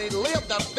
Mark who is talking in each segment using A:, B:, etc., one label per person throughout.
A: and he lived up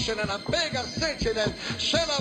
A: Akşener'den, Beygan Sençe'den, Şenal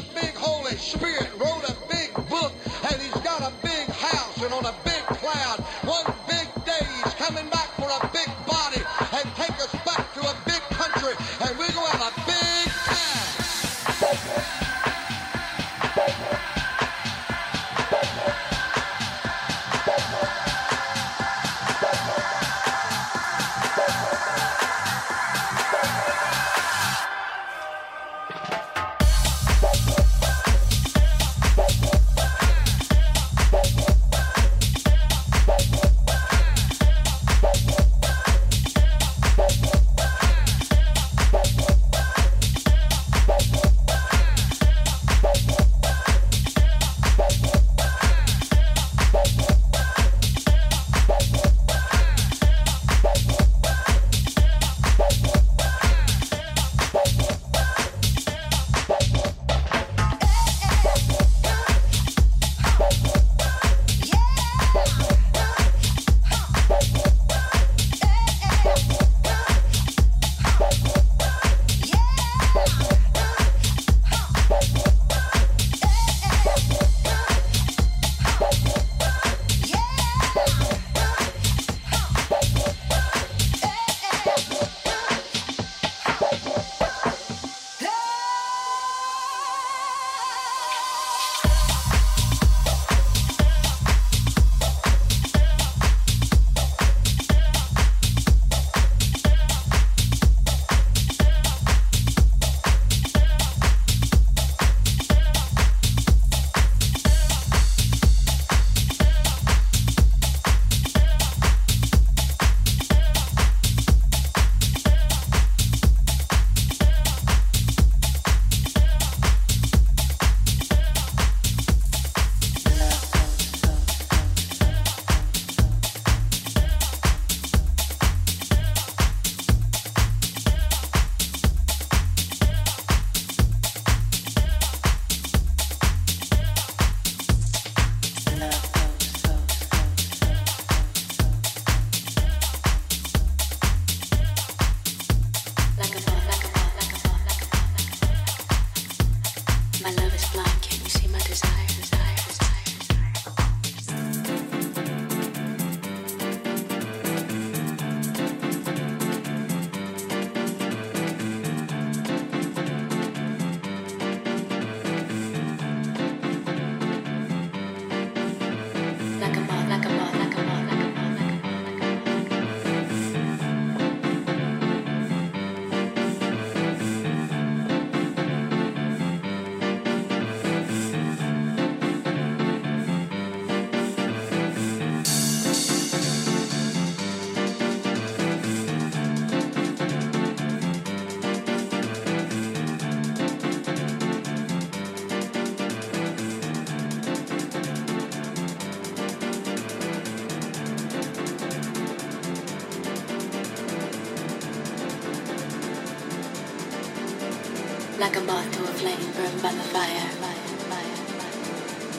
B: like a moth to a flame burned by the fire.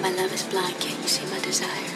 B: My love is blind, can't you see my desire? desire.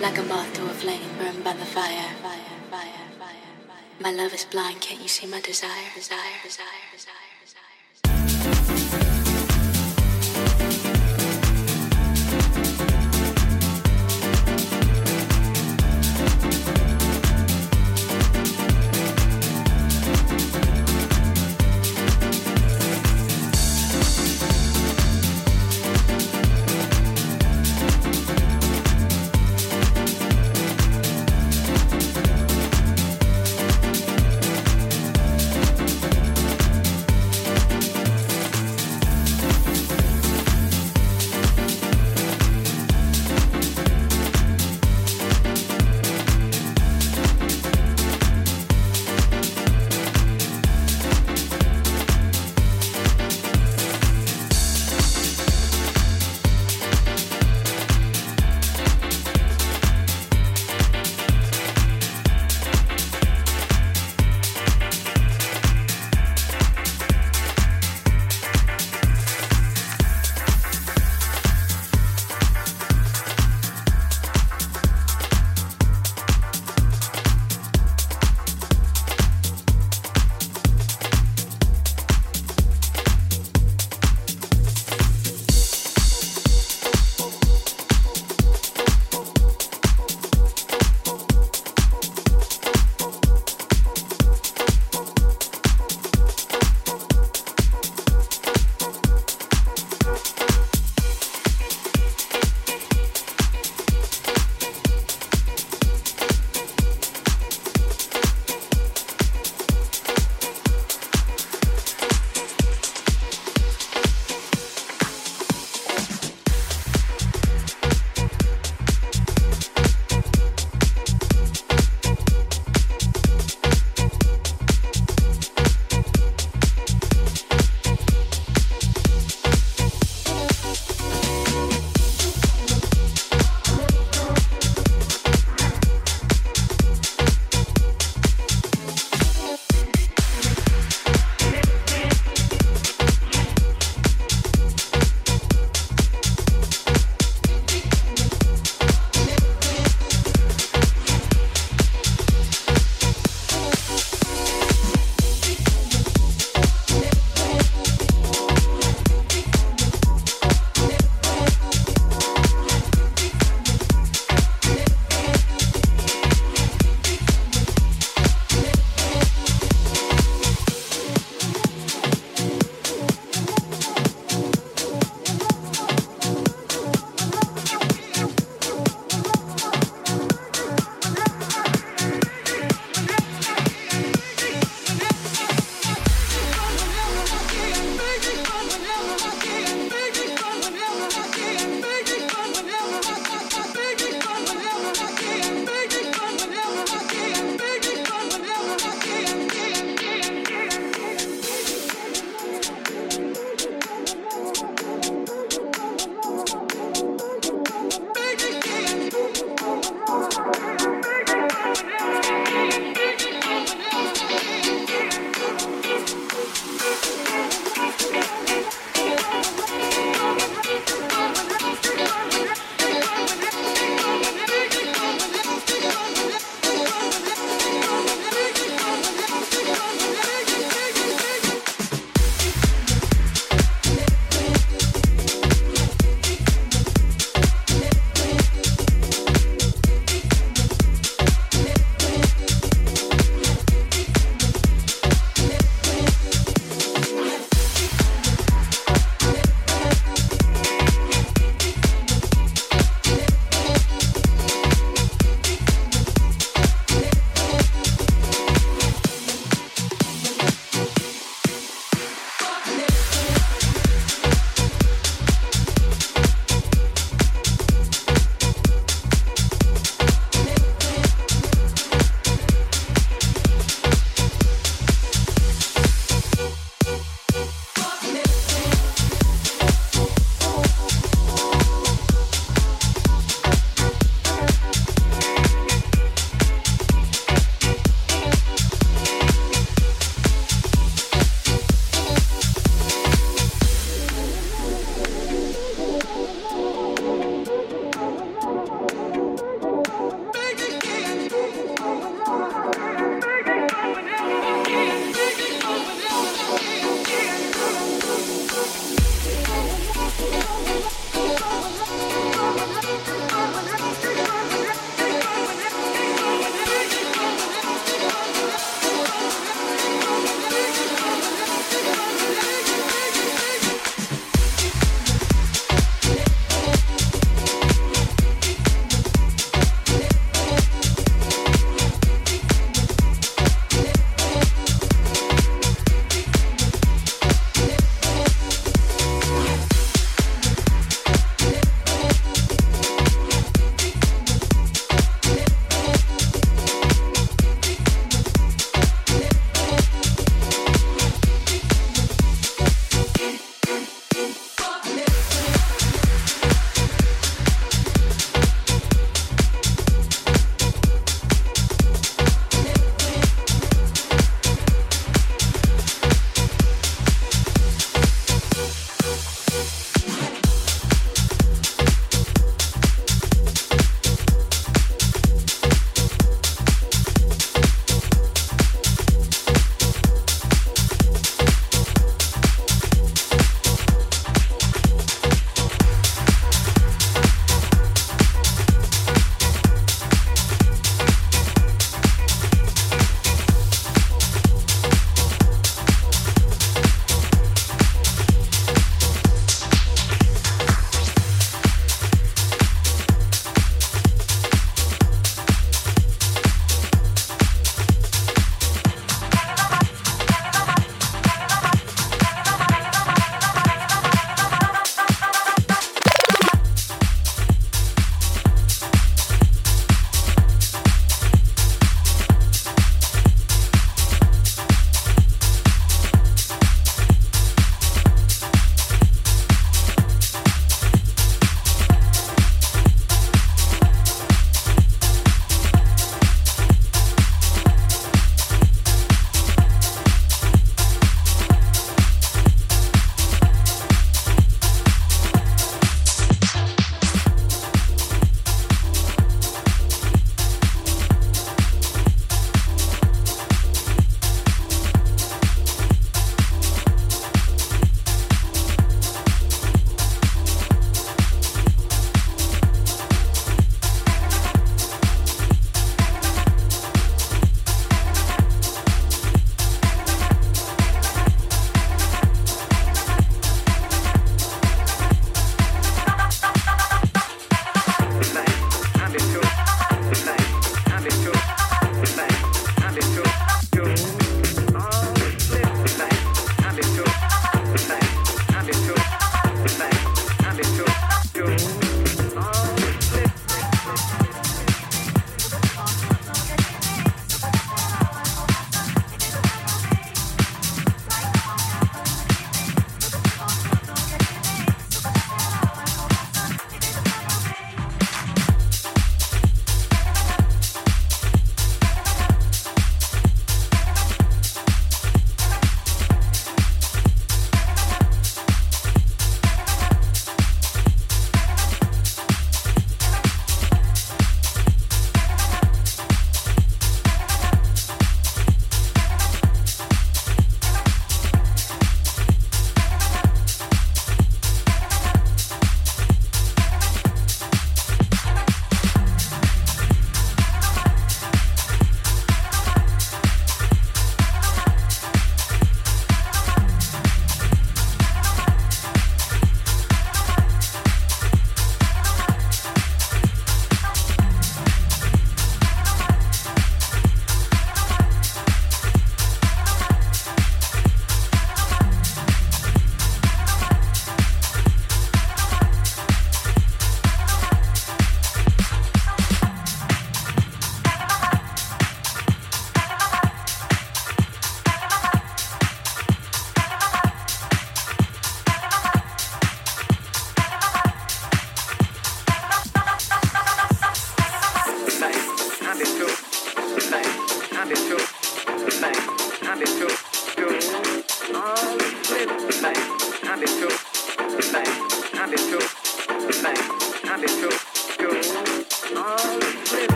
B: Like a moth to a flame burned by the fire. My love is blind, can't you see my desire, desire, desire, desire?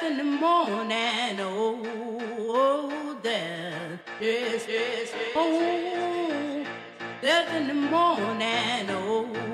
C: up in the morning. Oh, death. Yes, yes, yes. Oh, death in the morning. Oh.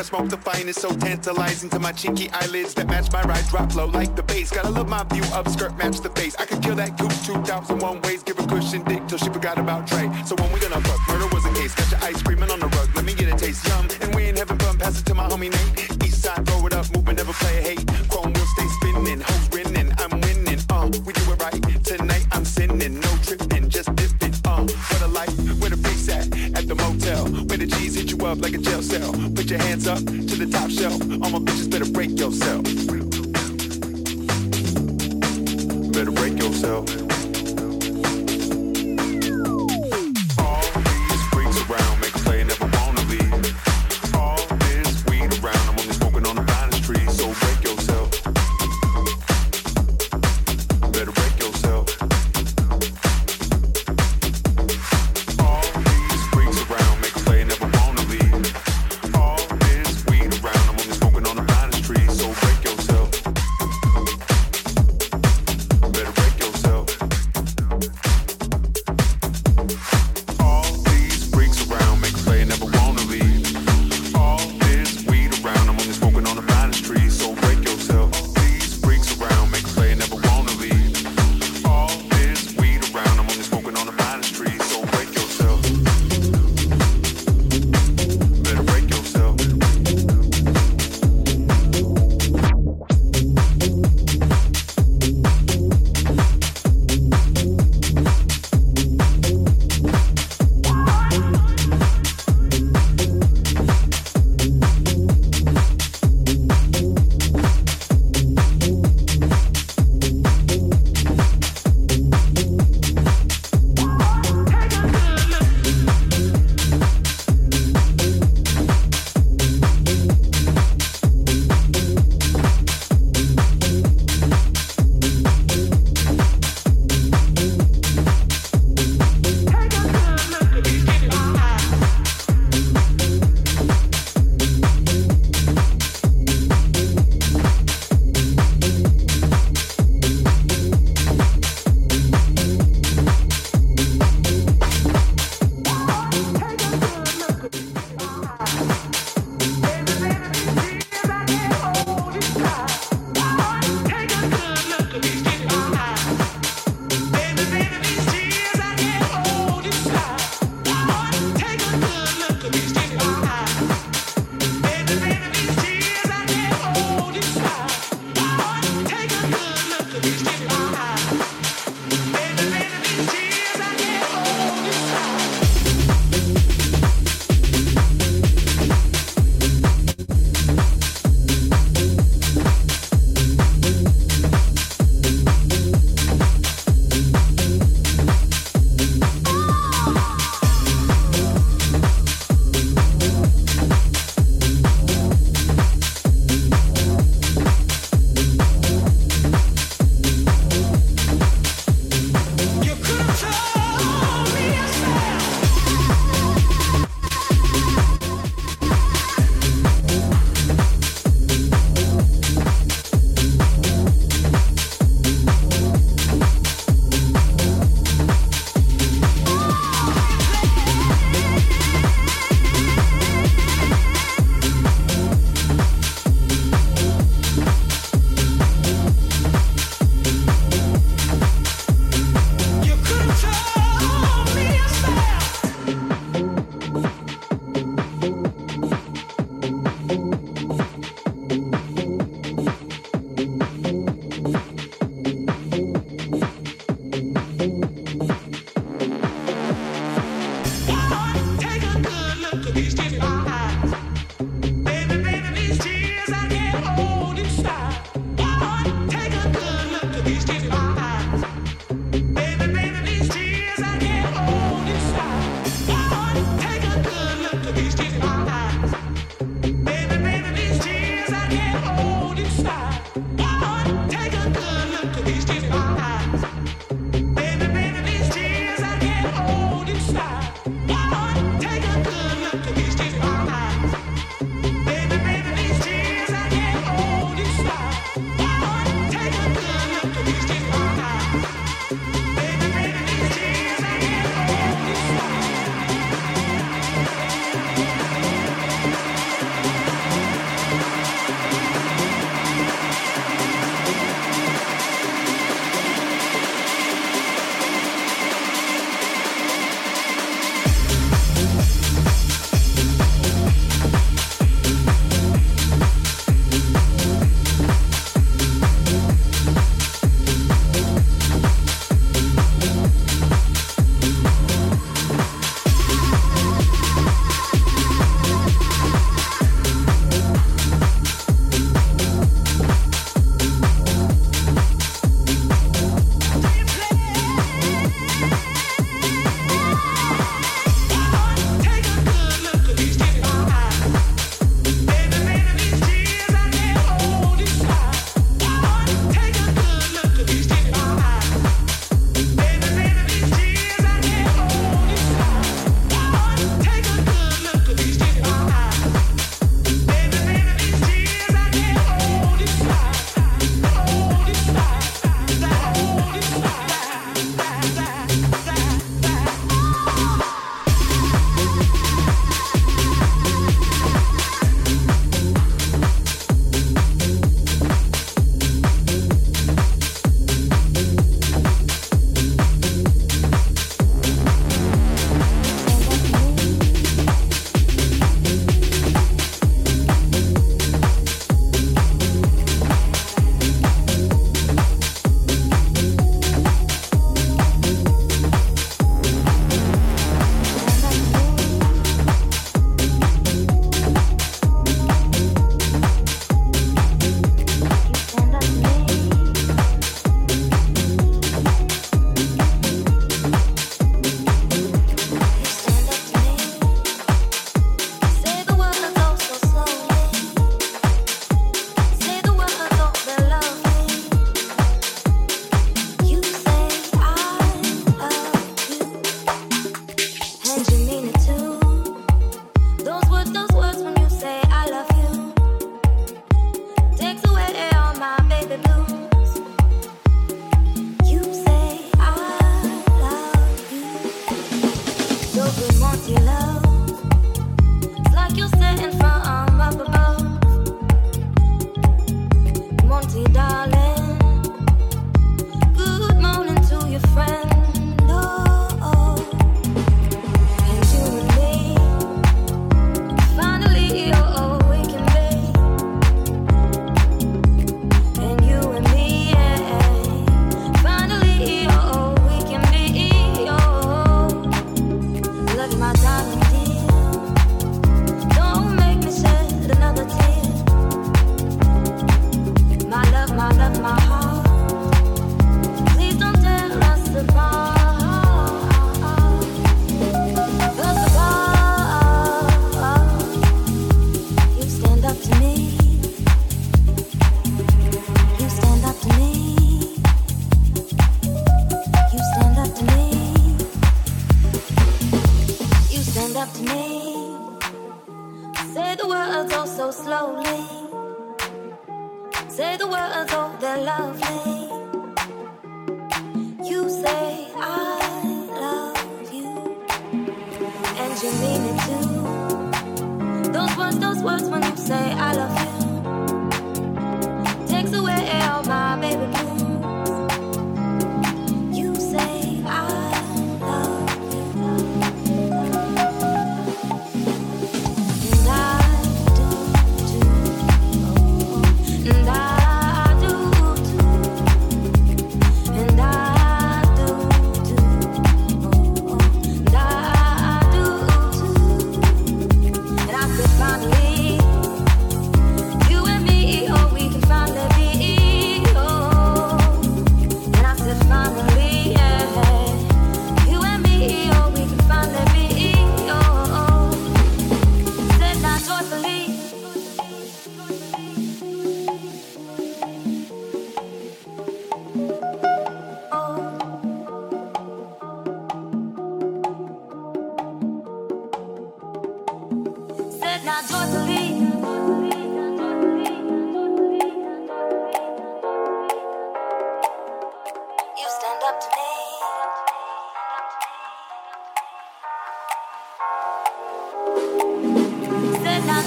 C: I smoke the finest, so tantalizing to my cheeky eyelids that match my ride. Drop low like the bass. Gotta love my view, Up skirt match the face. I could kill that goop 2001 ways, give a cushion dick till she forgot about Trey. So when we gonna fuck? Murder was a case. Got your ice creaming on the rug. Let me get a taste, yum. And we ain't having fun. Pass it to my homie Nate. Your hands up to the top shelf. All my bitches better break yourself.